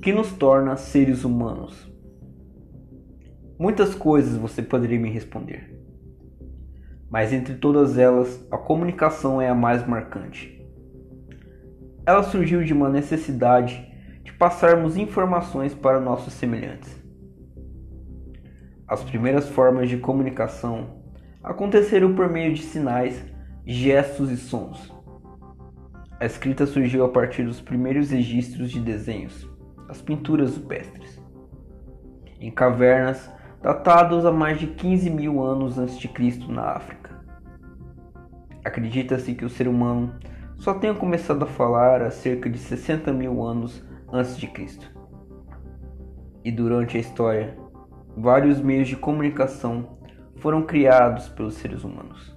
Que nos torna seres humanos? Muitas coisas você poderia me responder. Mas entre todas elas, a comunicação é a mais marcante. Ela surgiu de uma necessidade de passarmos informações para nossos semelhantes. As primeiras formas de comunicação aconteceram por meio de sinais, gestos e sons. A escrita surgiu a partir dos primeiros registros de desenhos, as pinturas rupestres. Em cavernas datados a mais de 15 mil anos antes de Cristo na África. Acredita-se que o ser humano só tenha começado a falar há cerca de 60 mil anos antes de Cristo. E durante a história, vários meios de comunicação foram criados pelos seres humanos.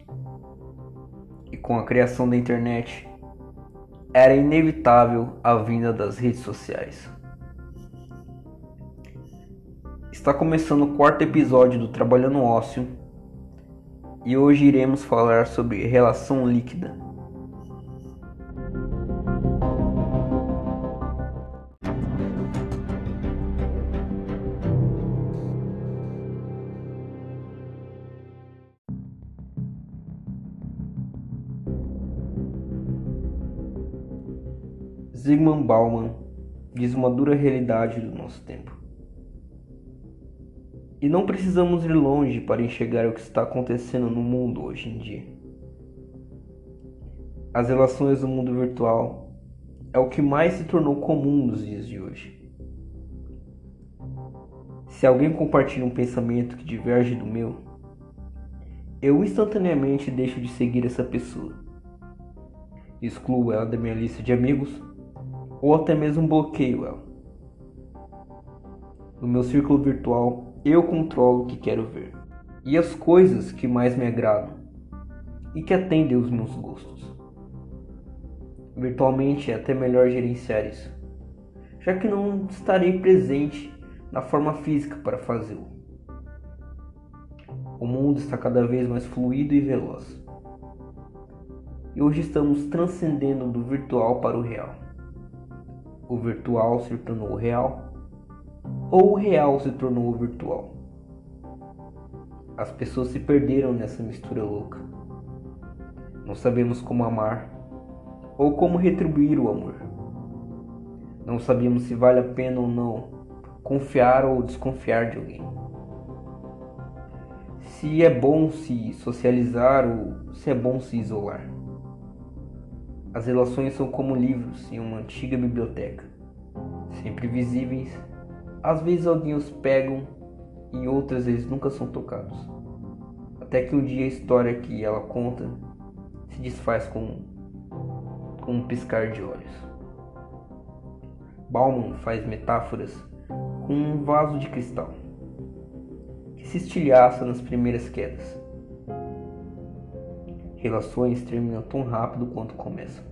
E com a criação da internet, era inevitável a vinda das redes sociais. Está começando o quarto episódio do Trabalhando Ócio e hoje iremos falar sobre relação líquida. Zygmunt Bauman diz uma dura realidade do nosso tempo. E não precisamos ir longe para enxergar o que está acontecendo no mundo hoje em dia. As relações do mundo virtual é o que mais se tornou comum nos dias de hoje. Se alguém compartilha um pensamento que diverge do meu, eu instantaneamente deixo de seguir essa pessoa. Excluo ela da minha lista de amigos ou até mesmo bloqueio ela. No meu círculo virtual, eu controlo o que quero ver e as coisas que mais me agradam e que atendem aos meus gostos. Virtualmente é até melhor gerenciar isso, já que não estarei presente na forma física para fazê-lo. O mundo está cada vez mais fluido e veloz. E hoje estamos transcendendo do virtual para o real o virtual se tornou real ou o real se tornou virtual. As pessoas se perderam nessa mistura louca. Não sabemos como amar ou como retribuir o amor. Não sabemos se vale a pena ou não confiar ou desconfiar de alguém. Se é bom se socializar ou se é bom se isolar. As relações são como livros em uma antiga biblioteca, sempre visíveis. Às vezes alguém os pegam e outras vezes nunca são tocados. Até que um dia a história que ela conta se desfaz com, com um piscar de olhos. Bauman faz metáforas com um vaso de cristal que se estilhaça nas primeiras quedas Relações terminam tão rápido quanto começam.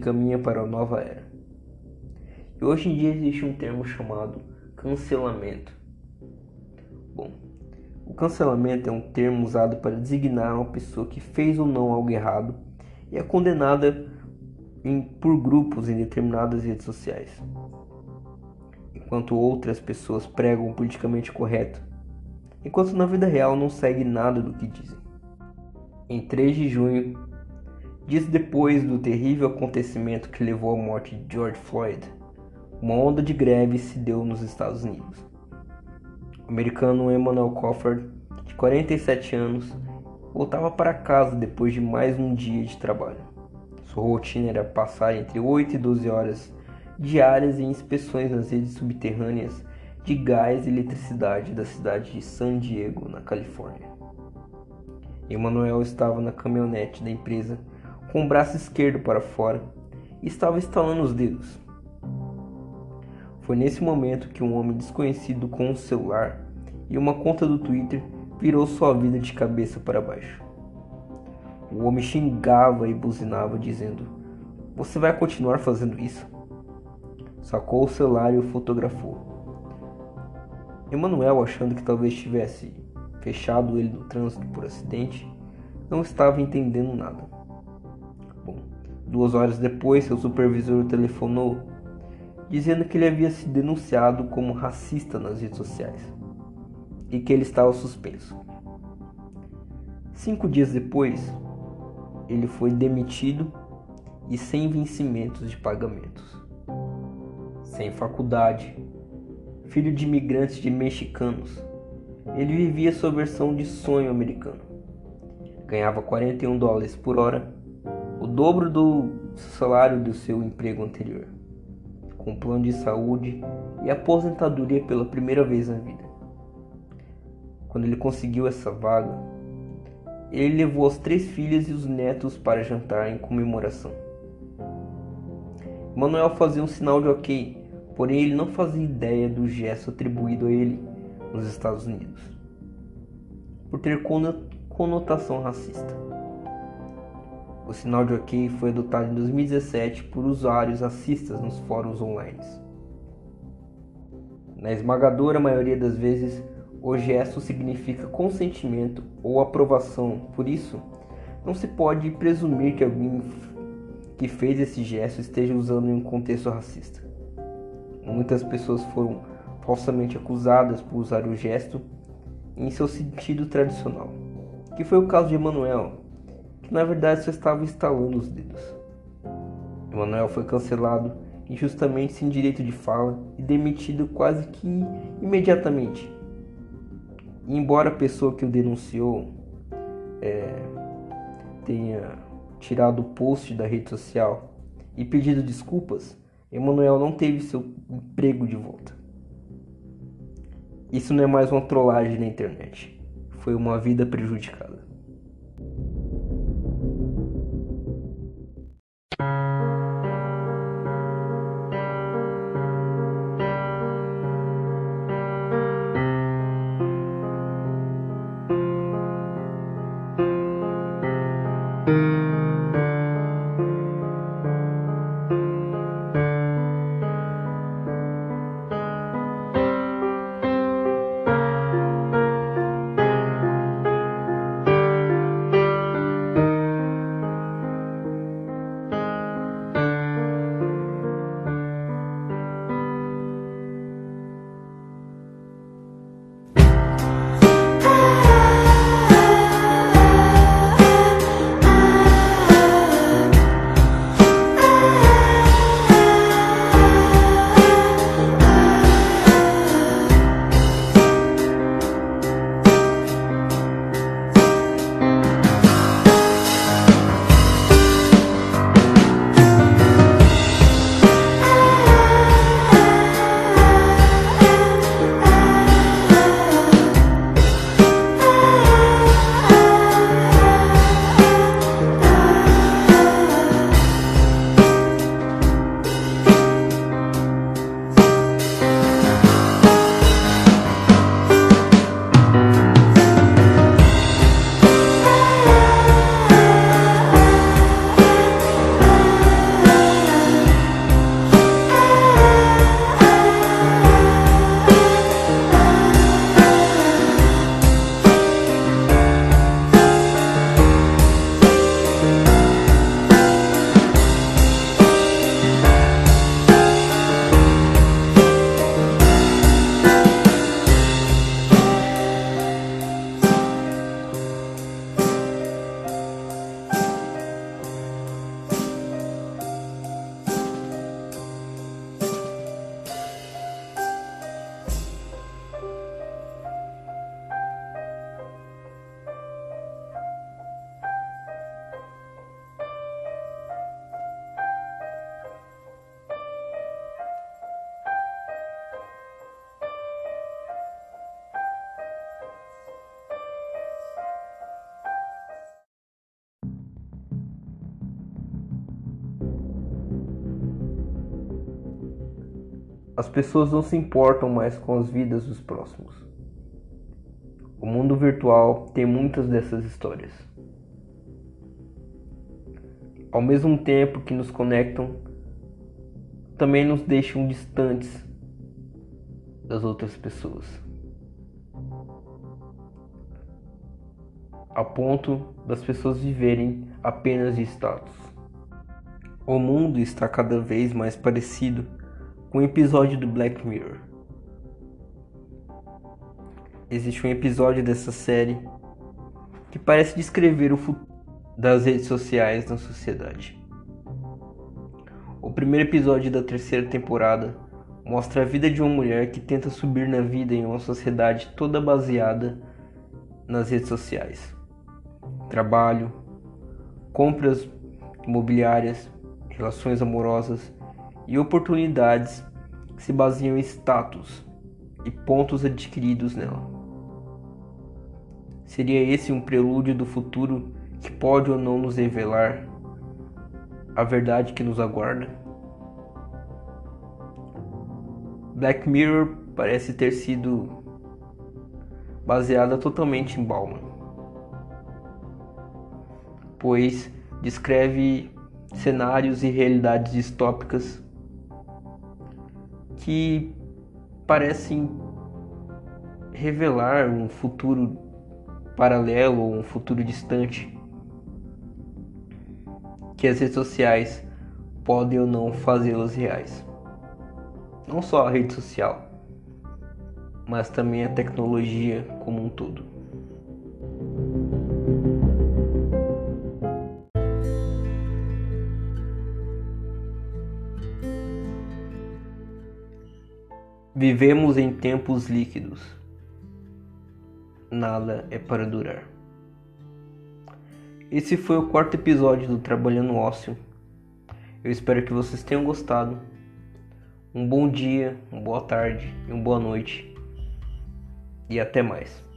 Se encaminha para a nova era. E hoje em dia existe um termo chamado cancelamento. Bom, o cancelamento é um termo usado para designar uma pessoa que fez ou não algo errado e é condenada em, por grupos em determinadas redes sociais, enquanto outras pessoas pregam o politicamente correto, enquanto na vida real não segue nada do que dizem. Em 3 de junho, dias depois do terrível acontecimento que levou à morte de George Floyd, uma onda de greve se deu nos Estados Unidos. O americano Emmanuel Crawford, de 47 anos, voltava para casa depois de mais um dia de trabalho. Sua rotina era passar entre 8 e 12 horas diárias em inspeções nas redes subterrâneas de gás e eletricidade da cidade de San Diego, na Califórnia. Emanuel estava na caminhonete da empresa com o braço esquerdo para fora e estava estalando os dedos. Foi nesse momento que um homem desconhecido com um celular e uma conta do Twitter virou sua vida de cabeça para baixo. O homem xingava e buzinava, dizendo: Você vai continuar fazendo isso? Sacou o celular e o fotografou. Emanuel, achando que talvez tivesse fechado ele no trânsito por acidente, não estava entendendo nada. Duas horas depois, seu supervisor telefonou, dizendo que ele havia se denunciado como racista nas redes sociais e que ele estava suspenso. Cinco dias depois, ele foi demitido e sem vencimentos de pagamentos. Sem faculdade, filho de imigrantes de mexicanos, ele vivia sua versão de sonho americano. Ganhava 41 dólares por hora, o dobro do salário do seu emprego anterior, com plano de saúde e aposentadoria pela primeira vez na vida. Quando ele conseguiu essa vaga, ele levou as três filhas e os netos para jantar em comemoração. Manuel fazia um sinal de ok porém ele não fazia ideia do gesto atribuído a ele nos Estados Unidos, por ter conotação racista. O sinal de OK foi adotado em 2017 por usuários racistas nos fóruns online. Na esmagadora maioria das vezes, o gesto significa consentimento ou aprovação, por isso, não se pode presumir que alguém que fez esse gesto esteja usando em um contexto racista. Muitas pessoas foram falsamente acusadas por usar o gesto em seu sentido tradicional, que foi o caso de Emanuel, que na verdade só estava instalando os dedos. Emanuel foi cancelado injustamente sem direito de fala e demitido quase que imediatamente. E embora a pessoa que o denunciou é, tenha tirado o post da rede social e pedido desculpas, Emanuel não teve seu emprego de volta. Isso não é mais uma trollagem na internet. Foi uma vida prejudicada. As pessoas não se importam mais com as vidas dos próximos. O mundo virtual tem muitas dessas histórias. Ao mesmo tempo que nos conectam, também nos deixam distantes das outras pessoas. A ponto das pessoas viverem apenas de status. O mundo está cada vez mais parecido com um episódio do Black Mirror. Existe um episódio dessa série que parece descrever o futuro das redes sociais na sociedade. O primeiro episódio da terceira temporada mostra a vida de uma mulher que tenta subir na vida em uma sociedade toda baseada nas redes sociais. Trabalho, compras imobiliárias, relações amorosas e oportunidades que se baseiam em status e pontos adquiridos nela. Seria esse um prelúdio do futuro que pode ou não nos revelar a verdade que nos aguarda? Black Mirror parece ter sido baseada totalmente em Bauman, pois descreve cenários e realidades distópicas que parecem revelar um futuro paralelo ou um futuro distante que as redes sociais podem ou não fazê-las reais. Não só a rede social, mas também a tecnologia como um todo. Vivemos em tempos líquidos. Nada é para durar. Esse foi o quarto episódio do Trabalhando Ócio. Eu espero que vocês tenham gostado. Um bom dia, uma boa tarde e uma boa noite. E até mais.